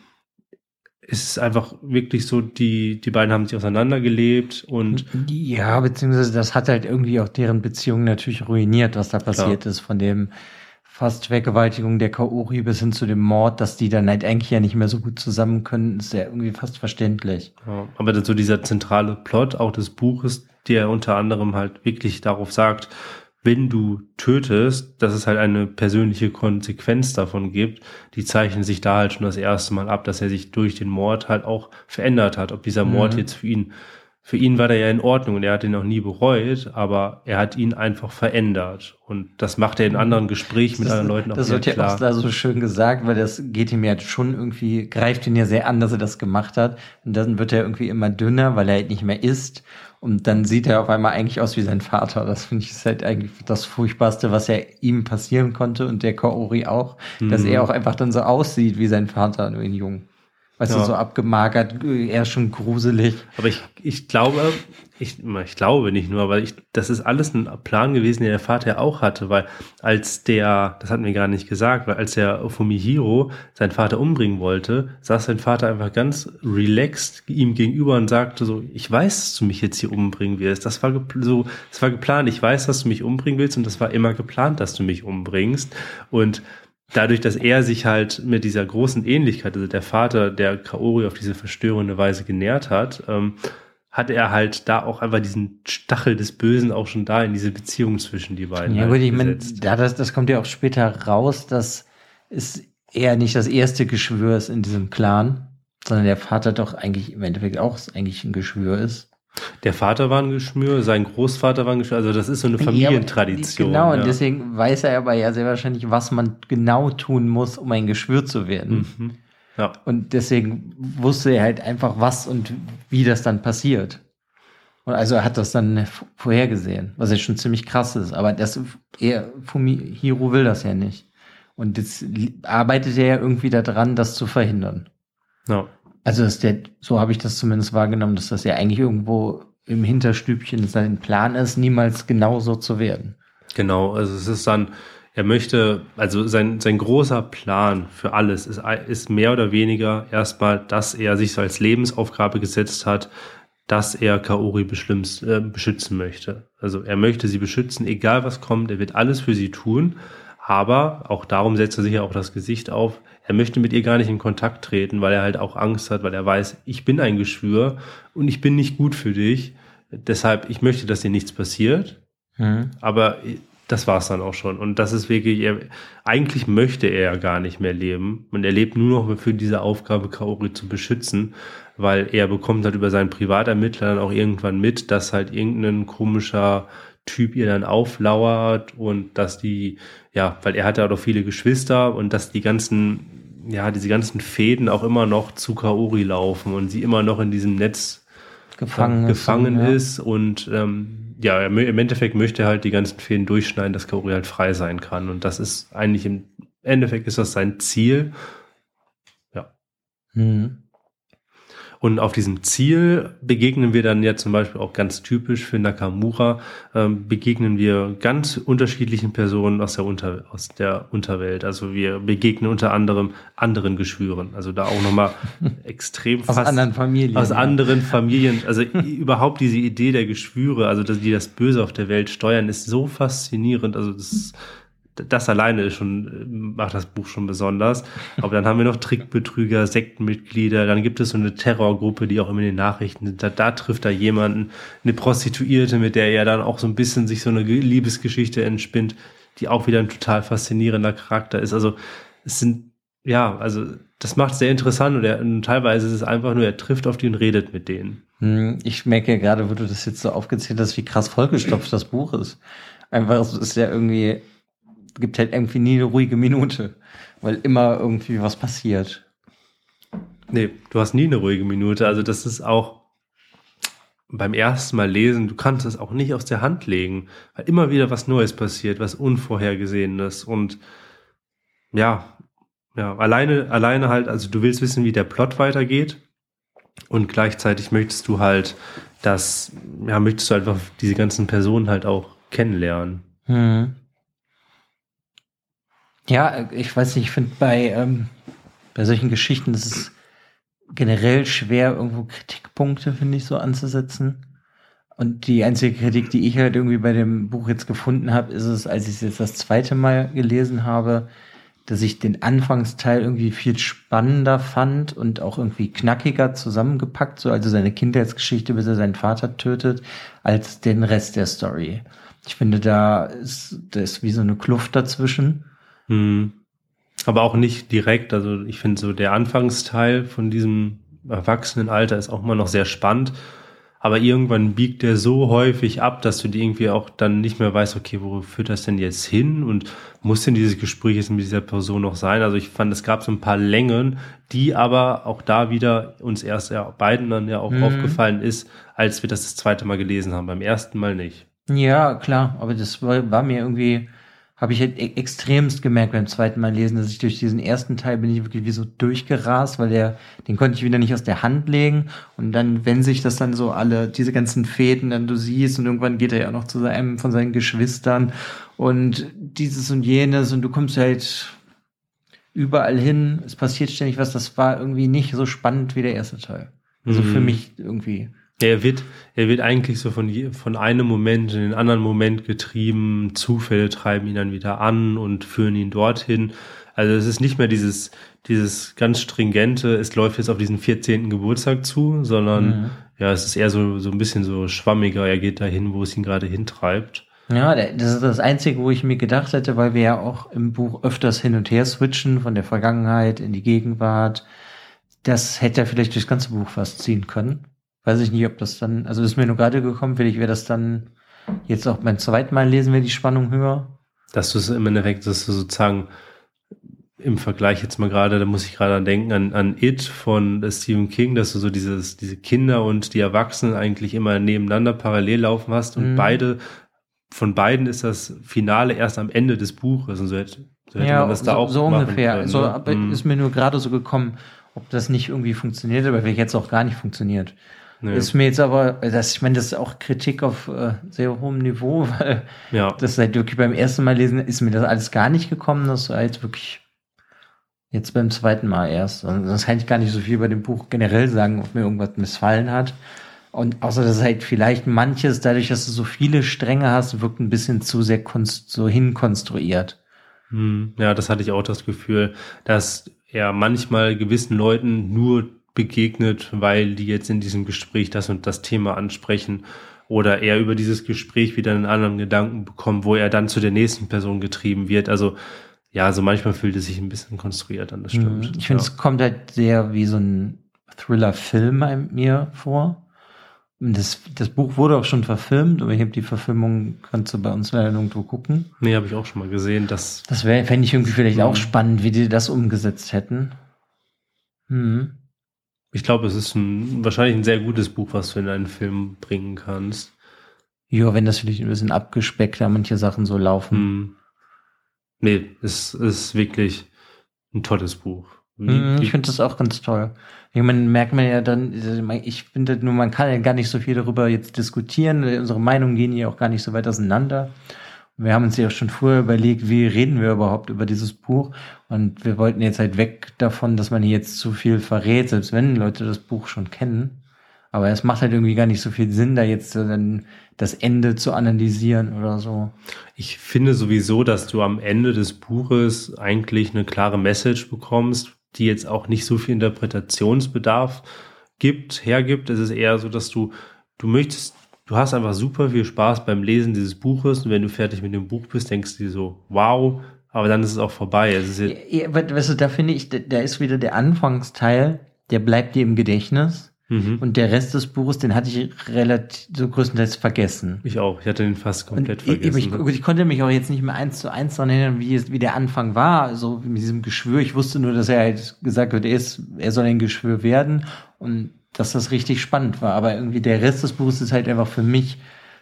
ist es einfach wirklich so, die, die beiden haben sich auseinandergelebt und. Ja, beziehungsweise das hat halt irgendwie auch deren Beziehung natürlich ruiniert, was da passiert klar. ist, von dem fast Vergewaltigung der Kaori bis hin zu dem Mord, dass die dann halt eigentlich ja nicht mehr so gut zusammen können, ist ja irgendwie fast verständlich. Ja, aber dann so dieser zentrale Plot auch des Buches, der unter anderem halt wirklich darauf sagt, wenn du tötest, dass es halt eine persönliche Konsequenz davon gibt, die zeichnen sich da halt schon das erste Mal ab, dass er sich durch den Mord halt auch verändert hat. Ob dieser Mord mhm. jetzt für ihn, für ihn war der ja in Ordnung und er hat ihn auch nie bereut, aber er hat ihn einfach verändert. Und das macht er in anderen Gesprächen mit anderen Leuten auch Das wird ja auch da so schön gesagt, weil das geht ihm ja schon irgendwie, greift ihn ja sehr an, dass er das gemacht hat. Und dann wird er irgendwie immer dünner, weil er halt nicht mehr isst. Und dann sieht er auf einmal eigentlich aus wie sein Vater. Das finde ich ist halt eigentlich das Furchtbarste, was ja ihm passieren konnte und der Kaori auch, mhm. dass er auch einfach dann so aussieht wie sein Vater, nur in jung. Weißt ja. du, so abgemagert, eher schon gruselig. Aber ich, ich glaube, ich, ich glaube nicht nur, aber ich, das ist alles ein Plan gewesen, den der Vater ja auch hatte, weil als der, das hatten wir gar nicht gesagt, weil als der Fumihiro seinen Vater umbringen wollte, saß sein Vater einfach ganz relaxed ihm gegenüber und sagte so, ich weiß, dass du mich jetzt hier umbringen wirst. Das war so, das war geplant. Ich weiß, dass du mich umbringen willst und das war immer geplant, dass du mich umbringst. Und dadurch, dass er sich halt mit dieser großen Ähnlichkeit, also der Vater, der Kaori auf diese verstörende Weise genährt hat, ähm, hat er halt da auch einfach diesen Stachel des Bösen auch schon da in diese Beziehung zwischen die beiden. Ja, halt gut, ich meine, da das, das kommt ja auch später raus, dass es eher nicht das erste Geschwür ist in diesem Clan, sondern der Vater doch eigentlich im Endeffekt auch eigentlich ein Geschwür ist. Der Vater war ein Geschmür, sein Großvater war ein Geschmür, also das ist so eine Familientradition. Ja, genau, ja. und deswegen weiß er aber ja sehr wahrscheinlich, was man genau tun muss, um ein Geschwür zu werden. Mhm. Ja. Und deswegen wusste er halt einfach, was und wie das dann passiert. Und also er hat das dann vorhergesehen, was ja schon ziemlich krass ist. Aber das, er, Fumihiro will das ja nicht. Und jetzt arbeitet er ja irgendwie daran, das zu verhindern. Ja. Also dass der, so habe ich das zumindest wahrgenommen, dass das ja eigentlich irgendwo im Hinterstübchen sein Plan ist, niemals genau so zu werden. Genau, also es ist dann, er möchte, also sein, sein großer Plan für alles ist, ist mehr oder weniger erstmal, dass er sich so als Lebensaufgabe gesetzt hat, dass er Kaori äh, beschützen möchte. Also er möchte sie beschützen, egal was kommt, er wird alles für sie tun, aber auch darum setzt er sich ja auch das Gesicht auf. Er möchte mit ihr gar nicht in Kontakt treten, weil er halt auch Angst hat, weil er weiß, ich bin ein Geschwür und ich bin nicht gut für dich. Deshalb, ich möchte, dass dir nichts passiert. Mhm. Aber das war's dann auch schon. Und das ist wirklich, er, eigentlich möchte er ja gar nicht mehr leben. Und er lebt nur noch für diese Aufgabe, Kaori zu beschützen, weil er bekommt halt über seinen Privatermittler dann auch irgendwann mit, dass halt irgendein komischer Typ ihr dann auflauert und dass die, ja, weil er hat ja auch viele Geschwister und dass die ganzen, ja, diese ganzen Fäden auch immer noch zu Kaori laufen und sie immer noch in diesem Netz gefangen, gefangen ist, und, ist und ähm, ja, im Endeffekt möchte er halt die ganzen Fäden durchschneiden, dass Kaori halt frei sein kann. Und das ist eigentlich im Endeffekt ist das sein Ziel. Ja. Mhm. Und auf diesem Ziel begegnen wir dann ja zum Beispiel auch ganz typisch für Nakamura, ähm, begegnen wir ganz unterschiedlichen Personen aus der, Unter aus der Unterwelt. Also wir begegnen unter anderem anderen Geschwüren. Also da auch nochmal *laughs* extrem Aus anderen Familien. Aus ja. anderen Familien. Also überhaupt diese Idee der Geschwüre, also dass die das Böse auf der Welt steuern, ist so faszinierend. Also das das alleine ist schon, macht das Buch schon besonders. Aber dann haben wir noch Trickbetrüger, Sektenmitglieder, dann gibt es so eine Terrorgruppe, die auch immer in den Nachrichten sind. Da, da trifft er jemanden, eine Prostituierte, mit der er dann auch so ein bisschen sich so eine Liebesgeschichte entspinnt, die auch wieder ein total faszinierender Charakter ist. Also es sind, ja, also das macht es sehr interessant und, er, und teilweise ist es einfach nur, er trifft auf die und redet mit denen. Hm, ich merke gerade, wo du das jetzt so aufgezählt hast, wie krass vollgestopft das Buch ist. Einfach, es ist ja irgendwie gibt halt irgendwie nie eine ruhige Minute, weil immer irgendwie was passiert. Nee, du hast nie eine ruhige Minute. Also das ist auch beim ersten Mal lesen, du kannst es auch nicht aus der Hand legen, weil immer wieder was Neues passiert, was Unvorhergesehenes und ja, ja, alleine, alleine halt, also du willst wissen, wie der Plot weitergeht und gleichzeitig möchtest du halt das, ja, möchtest du einfach diese ganzen Personen halt auch kennenlernen. Hm. Ja, ich weiß nicht, ich finde bei, ähm, bei solchen Geschichten ist es generell schwer, irgendwo Kritikpunkte, finde ich, so anzusetzen. Und die einzige Kritik, die ich halt irgendwie bei dem Buch jetzt gefunden habe, ist es, als ich es jetzt das zweite Mal gelesen habe, dass ich den Anfangsteil irgendwie viel spannender fand und auch irgendwie knackiger zusammengepackt, so also seine Kindheitsgeschichte, bis er seinen Vater tötet, als den Rest der Story. Ich finde, da ist, da ist wie so eine Kluft dazwischen. Hm. Aber auch nicht direkt. Also ich finde so der Anfangsteil von diesem Erwachsenenalter ist auch mal noch sehr spannend. Aber irgendwann biegt der so häufig ab, dass du die irgendwie auch dann nicht mehr weißt, okay, wo führt das denn jetzt hin? Und muss denn dieses Gespräch jetzt mit dieser Person noch sein? Also ich fand, es gab so ein paar Längen, die aber auch da wieder uns erst ja, beiden dann ja auch mhm. aufgefallen ist, als wir das das zweite Mal gelesen haben. Beim ersten Mal nicht. Ja, klar. Aber das war, war mir irgendwie, habe ich halt e-, extremst gemerkt beim zweiten Mal lesen, dass ich durch diesen ersten Teil bin ich wirklich wie so durchgerast, weil der, den konnte ich wieder nicht aus der Hand legen. Und dann, wenn sich das dann so alle, diese ganzen Fäden dann du siehst und irgendwann geht er ja noch zu einem von seinen Geschwistern und dieses und jenes und du kommst halt überall hin, es passiert ständig was, das war irgendwie nicht so spannend wie der erste Teil. Also mhm. für mich irgendwie. Er wird, er wird eigentlich so von, von einem Moment in den anderen Moment getrieben. Zufälle treiben ihn dann wieder an und führen ihn dorthin. Also es ist nicht mehr dieses, dieses ganz stringente, es läuft jetzt auf diesen 14. Geburtstag zu, sondern mhm. ja, es ist eher so, so ein bisschen so schwammiger. Er geht dahin, wo es ihn gerade hintreibt. Ja, das ist das Einzige, wo ich mir gedacht hätte, weil wir ja auch im Buch öfters hin und her switchen von der Vergangenheit in die Gegenwart. Das hätte er vielleicht durchs ganze Buch fast ziehen können. Weiß ich nicht, ob das dann, also ist mir nur gerade gekommen, vielleicht wäre das dann jetzt auch beim zweiten Mal lesen wir die Spannung höher. Dass du es im Endeffekt, dass du sozusagen im Vergleich jetzt mal gerade, da muss ich gerade an denken, an, an It von Stephen King, dass du so dieses, diese Kinder und die Erwachsenen eigentlich immer nebeneinander parallel laufen hast und mhm. beide, von beiden ist das Finale erst am Ende des Buches und so hätte, so hätte ja, man das da so, auch so ungefähr. Können, so, ne? mhm. ist mir nur gerade so gekommen, ob das nicht irgendwie funktioniert, aber vielleicht jetzt auch gar nicht funktioniert. Nee. Ist mir jetzt aber, das, ich meine, das ist auch Kritik auf äh, sehr hohem Niveau, *laughs* weil ja. das seit wirklich beim ersten Mal lesen ist mir das alles gar nicht gekommen. Das war jetzt wirklich jetzt beim zweiten Mal erst. Und das kann ich gar nicht so viel über dem Buch generell sagen, ob mir irgendwas missfallen hat. Und außer dass halt vielleicht manches, dadurch, dass du so viele Stränge hast, wirkt ein bisschen zu sehr so hinkonstruiert. Hm, ja, das hatte ich auch das Gefühl, dass er manchmal gewissen Leuten nur begegnet, weil die jetzt in diesem Gespräch das und das Thema ansprechen oder er über dieses Gespräch wieder einen anderen Gedanken bekommt, wo er dann zu der nächsten Person getrieben wird. Also ja, also manchmal fühlt es sich ein bisschen konstruiert an, das stimmt. Mhm. Ich finde, ja. es kommt halt sehr wie so ein Thriller-Film mir vor. Das, das Buch wurde auch schon verfilmt, aber ich habe die Verfilmung, kannst du bei uns leider nirgendwo gucken. Nee, habe ich auch schon mal gesehen. Das, das wäre, fände ich irgendwie vielleicht auch spannend, wie die das umgesetzt hätten. Hm. Ich glaube, es ist ein, wahrscheinlich ein sehr gutes Buch, was du in einen Film bringen kannst. Ja, wenn das vielleicht ein bisschen abgespeckt, da manche Sachen so laufen. Hm. Nee, es ist wirklich ein tolles Buch. Hm, ich finde das auch ganz toll. Ich meine, merkt man ja dann, ich finde nur, man kann ja gar nicht so viel darüber jetzt diskutieren. Unsere Meinungen gehen ja auch gar nicht so weit auseinander. Wir haben uns ja auch schon vorher überlegt, wie reden wir überhaupt über dieses Buch. Und wir wollten jetzt halt weg davon, dass man hier jetzt zu viel verrät, selbst wenn Leute das Buch schon kennen. Aber es macht halt irgendwie gar nicht so viel Sinn, da jetzt dann das Ende zu analysieren oder so. Ich finde sowieso, dass du am Ende des Buches eigentlich eine klare Message bekommst, die jetzt auch nicht so viel Interpretationsbedarf gibt, hergibt. Es ist eher so, dass du, du möchtest du hast einfach super viel Spaß beim Lesen dieses Buches und wenn du fertig mit dem Buch bist, denkst du dir so, wow, aber dann ist es auch vorbei. Es ist ja, weißt du, da finde ich, da ist wieder der Anfangsteil, der bleibt dir im Gedächtnis. Mhm. Und der Rest des Buches, den hatte ich relativ so größtenteils vergessen. Ich auch. Ich hatte den fast komplett und vergessen. Ich, ich, ich, konnte mich auch jetzt nicht mehr eins zu eins daran erinnern, wie, wie der Anfang war, so mit diesem Geschwür. Ich wusste nur, dass er halt gesagt wird, er, ist, er soll ein Geschwür werden. Und dass das richtig spannend war. Aber irgendwie der Rest des Buches ist halt einfach für mich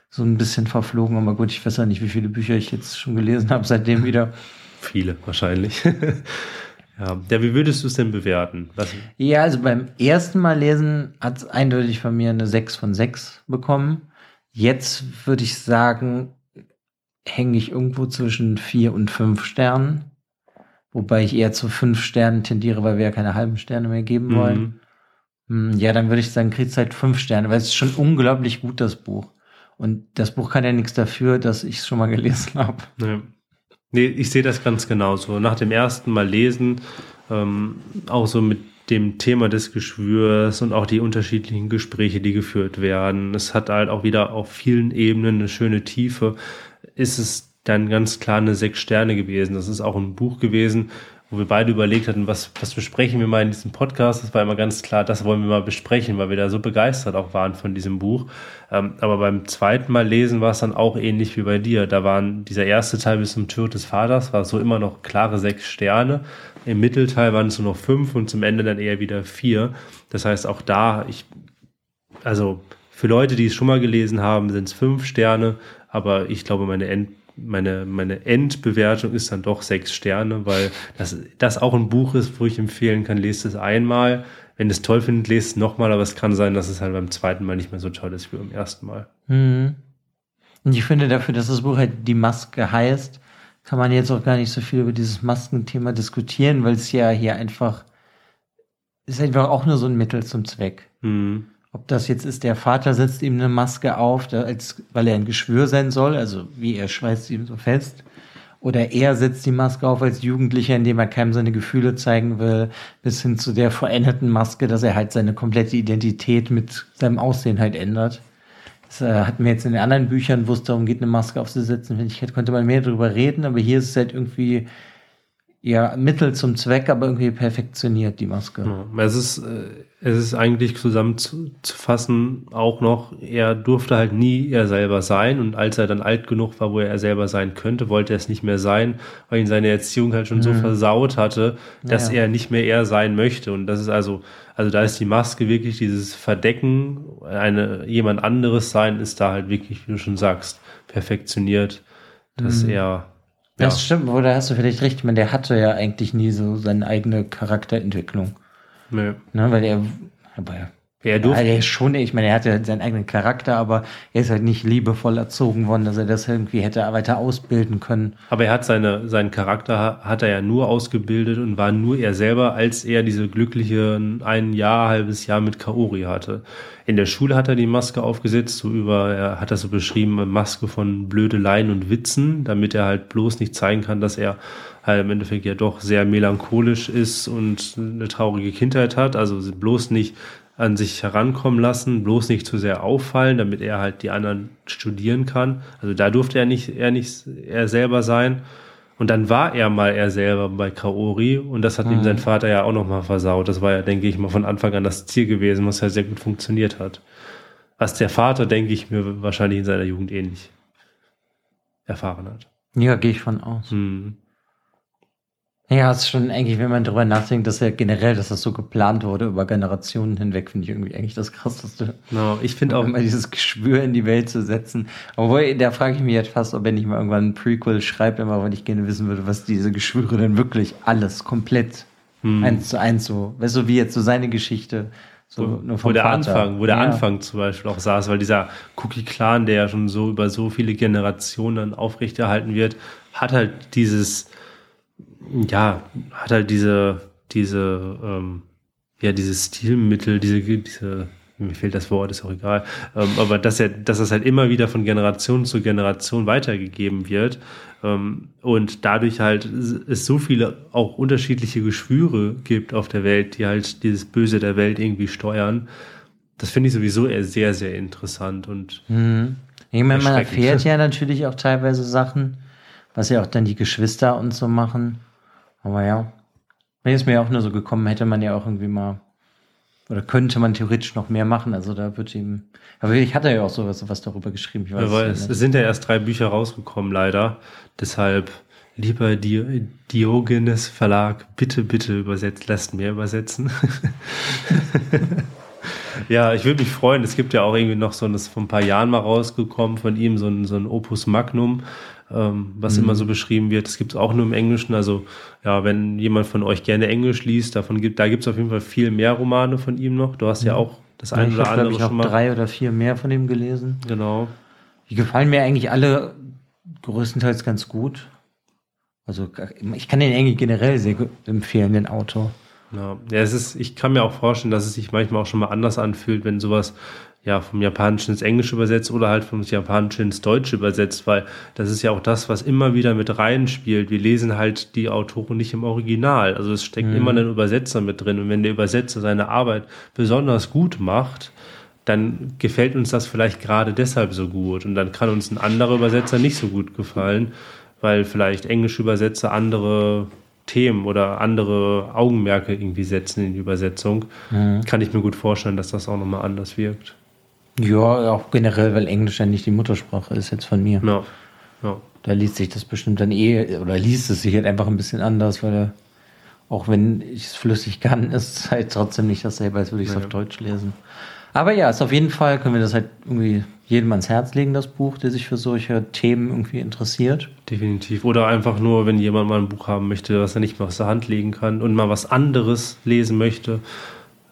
so ein bisschen verflogen. Aber gut, ich weiß ja nicht, wie viele Bücher ich jetzt schon gelesen habe seitdem wieder. Viele wahrscheinlich. *laughs* ja. ja, wie würdest du es denn bewerten? Was? Ja, also beim ersten Mal lesen hat es eindeutig von mir eine 6 von 6 bekommen. Jetzt würde ich sagen, hänge ich irgendwo zwischen 4 und 5 Sternen. Wobei ich eher zu 5 Sternen tendiere, weil wir ja keine halben Sterne mehr geben wollen. Mhm. Hm, ja, dann würde ich sagen, kriegt halt fünf Sterne, weil es ist schon unglaublich gut, das Buch. Und das Buch kann ja nichts dafür, dass ich es schon mal gelesen *laughs* habe. Nee. nee, ich sehe das ganz genauso. Nach dem ersten Mal lesen, ähm, auch so mit dem Thema des Geschwürs und auch die unterschiedlichen Gespräche, die geführt werden. Es hat halt auch wieder auf vielen Ebenen eine schöne Tiefe. Ist es dann ganz klar eine sechs Sterne gewesen. Das ist auch ein Buch gewesen, wo wir beide überlegt hatten, was, was besprechen wir mal in diesem Podcast. Das war immer ganz klar, das wollen wir mal besprechen, weil wir da so begeistert auch waren von diesem Buch. Ähm, aber beim zweiten Mal lesen war es dann auch ähnlich wie bei dir. Da waren dieser erste Teil bis zum Tod des Vaters, war so immer noch klare sechs Sterne. Im Mittelteil waren es nur noch fünf und zum Ende dann eher wieder vier. Das heißt, auch da, ich, also für Leute, die es schon mal gelesen haben, sind es fünf Sterne, aber ich glaube, meine End meine, meine Endbewertung ist dann doch sechs Sterne, weil das, das auch ein Buch ist, wo ich empfehlen kann, lest es einmal. Wenn es toll findet, lest es nochmal, aber es kann sein, dass es halt beim zweiten Mal nicht mehr so toll ist wie beim ersten Mal. Mhm. Und ich finde dafür, dass das Buch halt die Maske heißt, kann man jetzt auch gar nicht so viel über dieses Maskenthema diskutieren, weil es ja hier einfach ist einfach auch nur so ein Mittel zum Zweck. Mhm. Ob das jetzt ist, der Vater setzt ihm eine Maske auf, als, weil er ein Geschwür sein soll, also wie er schweißt ihm so fest. Oder er setzt die Maske auf als Jugendlicher, indem er keinem seine Gefühle zeigen will, bis hin zu der veränderten Maske, dass er halt seine komplette Identität mit seinem Aussehen halt ändert. Das äh, hatten wir jetzt in den anderen Büchern, wo es darum geht, eine Maske aufzusetzen. Finde ich, konnte man mehr darüber reden, aber hier ist es halt irgendwie ja, Mittel zum Zweck, aber irgendwie perfektioniert, die Maske. Ja, es ist, äh, es ist eigentlich zusammenzufassen auch noch, er durfte halt nie er selber sein und als er dann alt genug war, wo er selber sein könnte, wollte er es nicht mehr sein, weil ihn seine Erziehung halt schon mhm. so versaut hatte, dass ja. er nicht mehr er sein möchte und das ist also, also da ist die Maske wirklich dieses Verdecken, eine, jemand anderes sein ist da halt wirklich, wie du schon sagst, perfektioniert, dass mhm. er ja. Das stimmt, oder hast du vielleicht recht, ich meine, der hatte ja eigentlich nie so seine eigene Charakterentwicklung. Nee. Ne, weil er, aber Er durfte. Ja, er ist schon, ich meine, er hat ja seinen eigenen Charakter, aber er ist halt nicht liebevoll erzogen worden, dass er das irgendwie hätte weiter ausbilden können. Aber er hat seine, seinen Charakter hat er ja nur ausgebildet und war nur er selber, als er diese glückliche ein Jahr, halbes Jahr mit Kaori hatte. In der Schule hat er die Maske aufgesetzt, so über, er hat das so beschrieben, Maske von Blödeleien und Witzen, damit er halt bloß nicht zeigen kann, dass er halt im Endeffekt ja doch sehr melancholisch ist und eine traurige Kindheit hat. Also bloß nicht an sich herankommen lassen, bloß nicht zu sehr auffallen, damit er halt die anderen studieren kann. Also da durfte er nicht, er nicht er selber sein. Und dann war er mal er selber bei Kaori und das hat mhm. ihm sein Vater ja auch nochmal versaut. Das war ja, denke ich mal, von Anfang an das Ziel gewesen, was ja sehr gut funktioniert hat. Was der Vater, denke ich mir, wahrscheinlich in seiner Jugend ähnlich erfahren hat. Ja, gehe ich von aus. Mhm. Ja, es ist schon eigentlich, wenn man darüber nachdenkt, dass ja generell, dass das so geplant wurde über Generationen hinweg, finde ich irgendwie eigentlich das Krasseste. No, ich finde auch. Immer dieses Geschwür in die Welt zu setzen. Obwohl, da frage ich mich jetzt fast, ob er nicht mal irgendwann ein Prequel schreibt, immer, weil ich gerne wissen würde, was diese Geschwüre denn wirklich alles komplett hm. eins zu eins so, weißt du, wie jetzt so seine Geschichte. So, wo, wo der Vater. Anfang, wo der ja. Anfang zum Beispiel auch saß, weil dieser Cookie Clan, der ja schon so über so viele Generationen aufrechterhalten wird, hat halt dieses, ja, hat halt diese, diese, ähm, ja, dieses Stilmittel, diese, diese, mir fehlt das Wort, ist auch egal, ähm, aber dass er, dass das halt immer wieder von Generation zu Generation weitergegeben wird ähm, und dadurch halt es so viele auch unterschiedliche Geschwüre gibt auf der Welt, die halt dieses Böse der Welt irgendwie steuern. Das finde ich sowieso sehr, sehr interessant und mhm. Ich meine, man erfährt ja *laughs* natürlich auch teilweise Sachen, was ja auch dann die Geschwister und so machen. Aber ja, mir ist mir auch nur so gekommen, hätte man ja auch irgendwie mal, oder könnte man theoretisch noch mehr machen. Also da wird ihm, aber ich hatte ja auch sowas, sowas darüber geschrieben. Ich weiß ja, es, es sind ja erst drei Bücher rausgekommen, leider. Deshalb, lieber Di Diogenes Verlag, bitte, bitte übersetzt, lasst mir übersetzen. *laughs* ja, ich würde mich freuen. Es gibt ja auch irgendwie noch so ein, das vor ein paar Jahren mal rausgekommen von ihm, so ein, so ein Opus Magnum ähm, was mhm. immer so beschrieben wird. Das gibt es auch nur im Englischen. Also ja, wenn jemand von euch gerne Englisch liest, davon gibt, da gibt es auf jeden Fall viel mehr Romane von ihm noch. Du hast ja, ja auch das eine oder andere ich schon mal. drei oder vier mehr von ihm gelesen. Genau. Die gefallen mir eigentlich alle größtenteils ganz gut. Also ich kann den eigentlich generell sehr empfehlen, den Autor. Ja, es ist, ich kann mir auch vorstellen, dass es sich manchmal auch schon mal anders anfühlt, wenn sowas ja, vom Japanischen ins Englische übersetzt oder halt vom Japanischen ins Deutsche übersetzt, weil das ist ja auch das, was immer wieder mit reinspielt. Wir lesen halt die Autoren nicht im Original. Also es steckt mhm. immer ein Übersetzer mit drin. Und wenn der Übersetzer seine Arbeit besonders gut macht, dann gefällt uns das vielleicht gerade deshalb so gut. Und dann kann uns ein anderer Übersetzer nicht so gut gefallen, weil vielleicht englische Übersetzer andere Themen oder andere Augenmerke irgendwie setzen in die Übersetzung. Mhm. Kann ich mir gut vorstellen, dass das auch nochmal anders wirkt. Ja, auch generell, weil Englisch ja nicht die Muttersprache ist jetzt von mir. Ja. ja. Da liest sich das bestimmt dann eh, oder liest es sich halt einfach ein bisschen anders, weil er, auch wenn ich es flüssig kann, *laughs* ist es halt trotzdem nicht dasselbe, als würde ich es ja. auf Deutsch lesen. Aber ja, ist auf jeden Fall, können wir das halt irgendwie jedem ans Herz legen, das Buch, der sich für solche Themen irgendwie interessiert. Definitiv. Oder einfach nur, wenn jemand mal ein Buch haben möchte, was er nicht mehr aus der Hand legen kann und mal was anderes lesen möchte.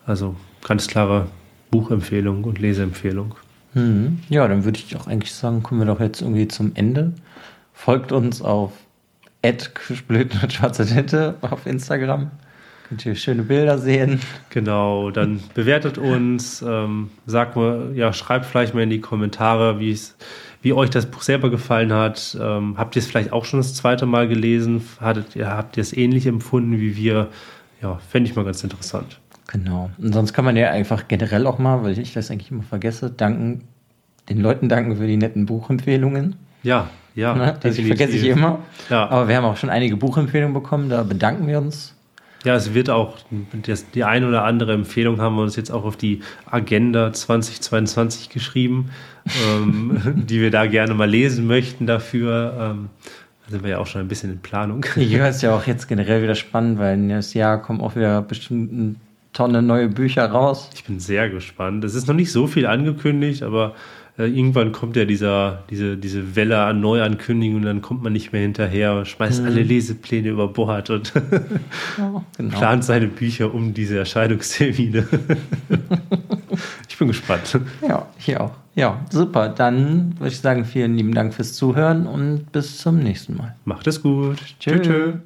Also ganz klare Buchempfehlung und Leseempfehlung. Mhm. Ja, dann würde ich auch eigentlich sagen, kommen wir doch jetzt irgendwie zum Ende. Folgt uns auf schwarze Tinte auf Instagram. Könnt ihr schöne Bilder sehen. Genau, dann bewertet uns, ähm, sagt mal, ja, schreibt vielleicht mal in die Kommentare, wie es wie euch das Buch selber gefallen hat. Ähm, habt ihr es vielleicht auch schon das zweite Mal gelesen? Hattet ihr, habt ihr es ähnlich empfunden wie wir? Ja, fände ich mal ganz interessant. Genau. Und sonst kann man ja einfach generell auch mal, weil ich das eigentlich immer vergesse, danken, den Leuten danken für die netten Buchempfehlungen. Ja, ja. Ne? Das vergesse ich immer. Ja. Aber wir haben auch schon einige Buchempfehlungen bekommen, da bedanken wir uns. Ja, es wird auch, das, die eine oder andere Empfehlung haben wir uns jetzt auch auf die Agenda 2022 geschrieben, ähm, *laughs* die wir da gerne mal lesen möchten dafür. Ähm, da sind wir ja auch schon ein bisschen in Planung. Ja, ist ja auch jetzt generell wieder spannend, weil nächstes Jahr kommen auch wieder bestimmt ein Tonne neue Bücher raus. Ich bin sehr gespannt. Es ist noch nicht so viel angekündigt, aber äh, irgendwann kommt ja dieser, diese, diese Welle an Neuankündigungen und dann kommt man nicht mehr hinterher, schmeißt mhm. alle Lesepläne über Bord und *laughs* ja, genau. plant seine Bücher um diese Erscheinungstermine. *laughs* Ich bin gespannt. Ja, ich auch. Ja, super. Dann würde ich sagen, vielen lieben Dank fürs Zuhören und bis zum nächsten Mal. Macht es gut. Tschüss.